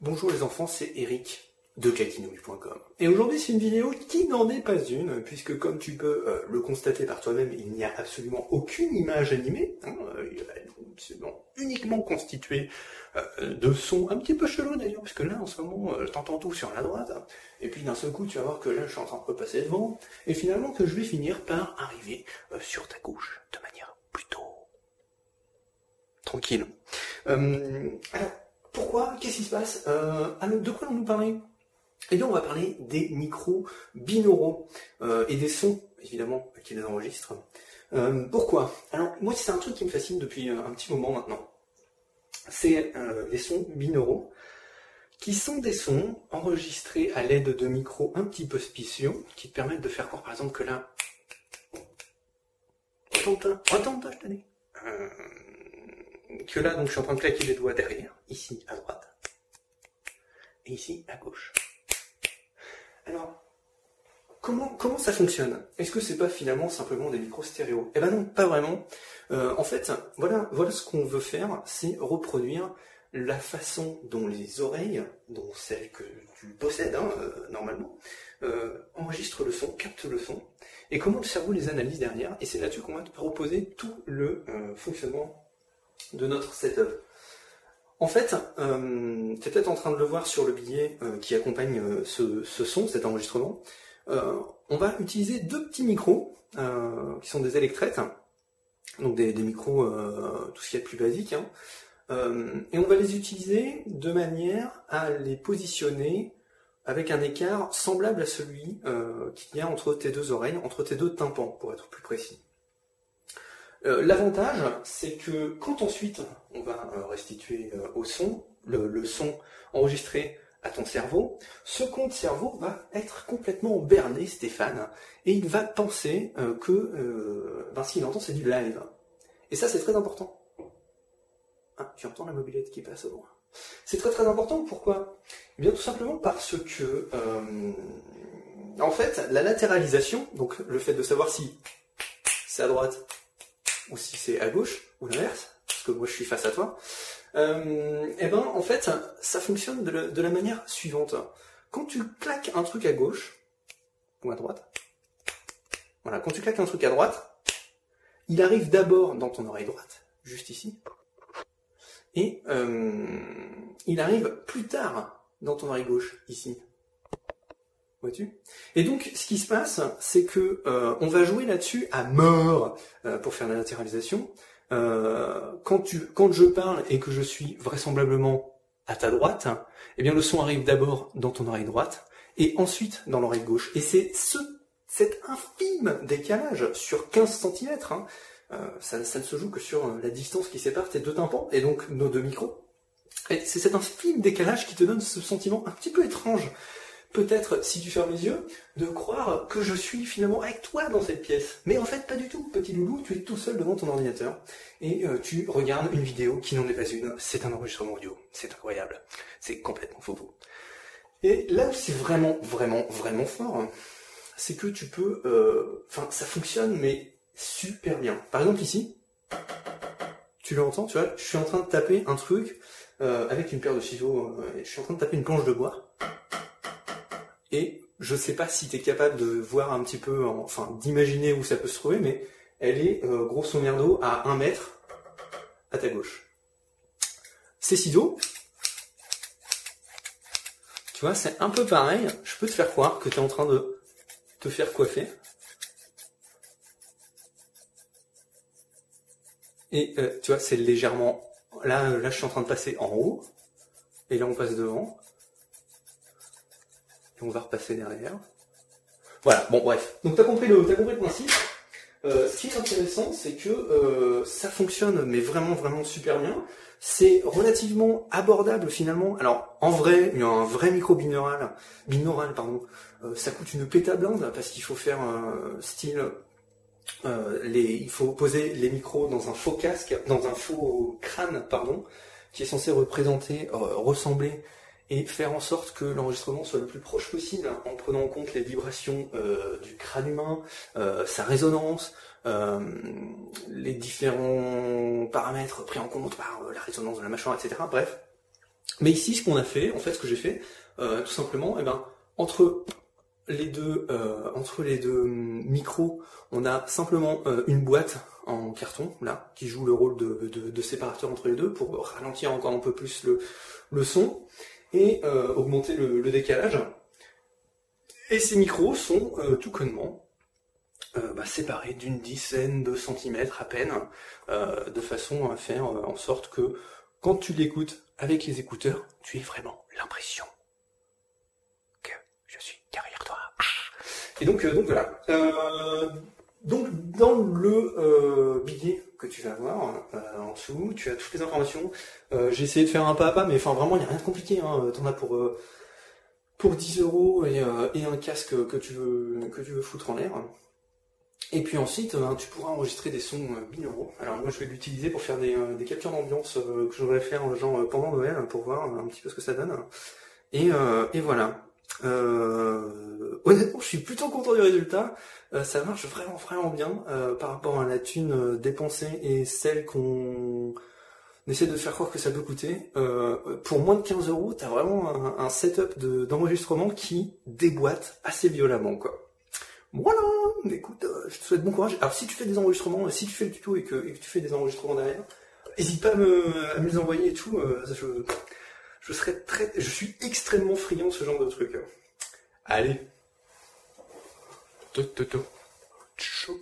Bonjour les enfants, c'est Eric de kakinouille.com. Et aujourd'hui c'est une vidéo qui n'en est pas une, puisque comme tu peux euh, le constater par toi-même, il n'y a absolument aucune image animée, hein, euh, uniquement constitué euh, de sons un petit peu chelous d'ailleurs, puisque là en ce moment t'entends tout sur la droite, et puis d'un seul coup tu vas voir que là je suis en train de repasser devant, et finalement que je vais finir par arriver sur ta gauche de manière plutôt tranquille. Pourquoi Qu'est-ce qui se passe De quoi allons-nous parler? Et bien on va parler des micros binauraux euh, et des sons, évidemment, qui les enregistrent. Euh, pourquoi? Alors moi c'est un truc qui me fascine depuis euh, un petit moment maintenant. C'est les sons binauraux, qui sont des sons enregistrés à l'aide de micros un petit peu spéciaux, qui te permettent de faire croire par exemple que là... Attends, attends, je Que là, donc je suis en train de claquer les doigts derrière, ici à droite, et ici à gauche. Alors, comment, comment ça fonctionne? Est-ce que c'est pas finalement simplement des micros stéréo? Eh ben non, pas vraiment. Euh, en fait, voilà, voilà ce qu'on veut faire, c'est reproduire la façon dont les oreilles, dont celles que tu possèdes hein, euh, normalement, euh, enregistrent le son, captent le son, et comment le cerveau les analyse derrière. Et c'est là-dessus qu'on va te proposer tout le fonctionnement de notre setup. En fait, euh, tu es peut-être en train de le voir sur le billet euh, qui accompagne euh, ce, son, cet enregistrement. on va utiliser deux petits micros, qui sont des électrettes, donc des, micros, tout ce qui est plus basique, hein. et on va les utiliser de manière à les positionner avec un écart semblable à celui qu'il y a entre tes deux oreilles, entre tes deux tympans, pour être plus précis. Euh, l'avantage, c'est que quand ensuite on va euh, restituer euh, au son, le, son enregistré à ton cerveau, ce compte cerveau va être complètement berné, Stéphane, et il va penser que ben, qu'il entend, c'est du live. Et ça, c'est très important. Ah, tu entends la mobilette qui passe au loin. C'est très très important, pourquoi? Eh bien tout simplement parce que, en fait, la latéralisation, donc le fait de savoir si c'est à droite, ou si c'est à gauche, ou l'inverse, parce que moi je suis face à toi, euh, eh ben en fait ça fonctionne de la, manière suivante. Quand tu claques un truc à gauche, ou à droite, voilà, quand tu claques un truc à droite, il arrive d'abord dans ton oreille droite, juste ici, et euh, il arrive plus tard dans ton oreille gauche, ici. Et donc, ce qui se passe, c'est que euh, on va jouer là-dessus à mort euh, pour faire la latéralisation. Euh, quand je parle et que je suis vraisemblablement à ta droite, eh bien le son arrive d'abord dans ton oreille droite et ensuite dans l'oreille gauche. Et c'est ce, cet infime décalage sur 15 cm, hein, ça, ça ne se joue que sur la distance qui sépare tes deux tympans et donc nos deux micros. C'est cet infime décalage qui te donne ce sentiment un petit peu étrange peut-être, si tu fermes les yeux, de croire que je suis finalement avec toi dans cette pièce. Mais en fait, pas du tout, petit loulou, tu es tout seul devant ton ordinateur et euh, tu regardes une vidéo qui n'en est pas une, c'est un enregistrement audio. C'est incroyable. C'est complètement faux. Et là où c'est vraiment, vraiment, vraiment fort, c'est que tu peux... Euh, enfin, ça fonctionne, mais super bien. Par exemple, ici, tu l'entends, tu vois, je suis en train de taper un truc euh, avec une paire de ciseaux, je suis en train de taper une planche de bois. Et je sais pas si tu es capable de voir un petit peu, enfin d'imaginer où ça peut se trouver, mais elle est euh, grosso merdo à 1 mètre à ta gauche. Ces ciseaux, tu vois, c'est un peu pareil. Je peux te faire croire que tu es en train de te faire coiffer. Et euh, tu vois, c'est légèrement... Là, là, je suis en train de passer en haut. Et là, on passe devant et on va repasser derrière. Voilà, bon bref. Donc tu as compris le, compris le principe. Euh, ce qui est intéressant, c'est que euh, ça fonctionne, mais vraiment, vraiment super bien. C'est relativement abordable finalement. Alors, en vrai, il y a un vrai micro binaural, binaural pardon, euh, ça coûte une pétablinde parce qu'il faut faire style. les, il faut poser les micros dans un faux casque, dans un faux crâne, pardon, qui est censé représenter, ressembler et faire en sorte que l'enregistrement soit le plus proche possible en prenant en compte les vibrations euh, du crâne humain, euh, sa résonance, euh, les différents paramètres pris en compte par la résonance de la mâchoire, etc. Bref, Mais ici, ce qu'on a fait, en fait, ce que j'ai fait, euh, tout simplement, eh ben, entre les deux, euh, entre les deux hum, micros, on a simplement euh, une boîte en carton, là, qui joue le rôle de, de, de, séparateur entre les deux pour ralentir encore un peu plus le, le son et euh, augmenter le, décalage. Et ces micros sont euh, tout connement euh, bah, séparés d'une dizaine de centimètres à peine, de façon à faire en sorte que quand tu l'écoutes avec les écouteurs, tu aies vraiment l'impression que je suis derrière toi. Ah. Et donc, donc voilà. Donc dans le euh, billet que tu vas avoir euh, en dessous, tu as toutes les informations. Euh, j'ai essayé de faire un pas à pas, mais enfin vraiment il n'y a rien de compliqué. Hein. T'en as pour pour 10 euros et, un casque que tu veux que tu veux foutre en l'air. Et puis ensuite, ben, tu pourras enregistrer des sons 1000 euros. Alors moi je vais l'utiliser pour faire des, des captures d'ambiance que je voudrais faire genre pendant Noël pour voir un petit peu ce que ça donne. Et, et voilà. Honnêtement, je suis plutôt content du résultat. Euh, ça marche vraiment vraiment bien euh, par rapport à la thune euh, dépensée et celle qu'on essaie de faire croire que ça peut coûter. pour moins de 15 euros, t'as vraiment un, setup d'enregistrement qui déboîte assez violemment quoi. Voilà, écoute, je te souhaite bon courage. Alors si tu fais des enregistrements, si tu fais le tuto et que, tu fais des enregistrements derrière, n'hésite pas à me, à me les envoyer et tout. je, je serais très, je suis extrêmement friand de ce genre de truc. Hein. Allez. Toto. Tchou.